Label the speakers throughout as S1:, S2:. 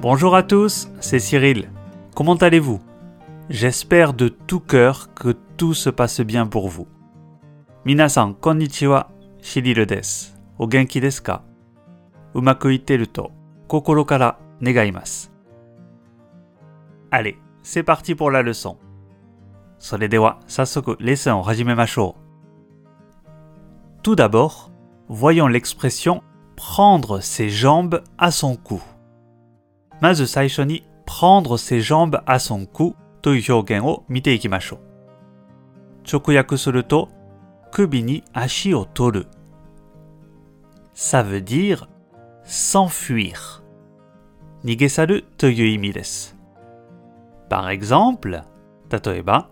S1: Bonjour à tous, c'est Cyril. Comment allez-vous J'espère de tout cœur que tout se passe bien pour vous. Minasan, konnichiwa, Cyril desu. O genki desu ka Umaku iteru to, kokoro kara negaimasu. Allez, c'est parti pour la leçon. それでは早速レッスンを始めましょう。Tout d'abord, voyons l'expression prendre ses jambes à son cou. まず最初に prendre ses jambes à son cou という表現を見ていきましょう。直訳すると首に足を取る。Ça veut dire s'enfuir. 逃げ去るという意味です。Par exemple, 例えば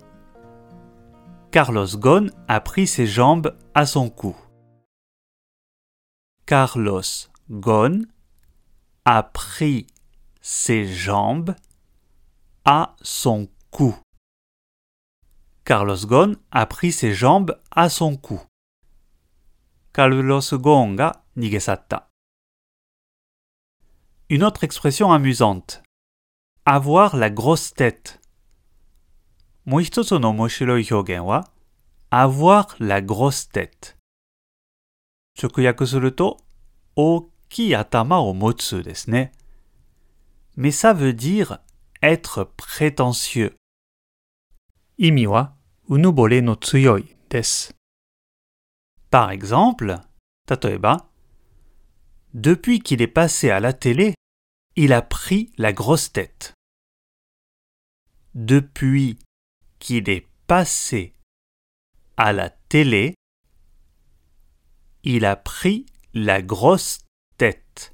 S1: Carlos Ghosn a pris ses jambes à son cou. Carlos Ghosn a pris ses jambes à son cou. Carlos Ghosn a pris ses jambes à son cou. Carlos Ghosn ga nigesatta. Une autre expression amusante. Avoir la grosse tête. Moihitotsu no moshiroi hyogen wa avoir la grosse tête. Chokuyaku suru to atama o motsu desu mais ça veut dire être prétentieux. Imi wa unubore no tsuyoi desu. Par exemple, tatoeba, depuis qu'il est passé à la télé, il a pris la grosse tête. Depuis qu'il est passé à la télé, il a pris la grosse tête.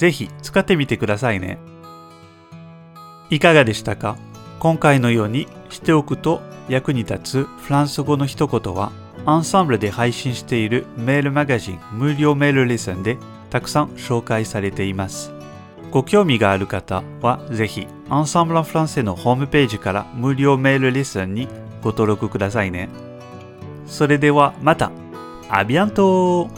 S1: ぜひ使ってみてくださいね。いかがでしたか？今回のようにしておくと役に立つフランス語の一言は、アンサンブルで配信しているメールマガジン無料メールレッスンでたくさん紹介されています。ご興味がある方はぜひアンサンブル・フランセのホームページから無料メールレッスンにご登録くださいね。それではまた。アビアント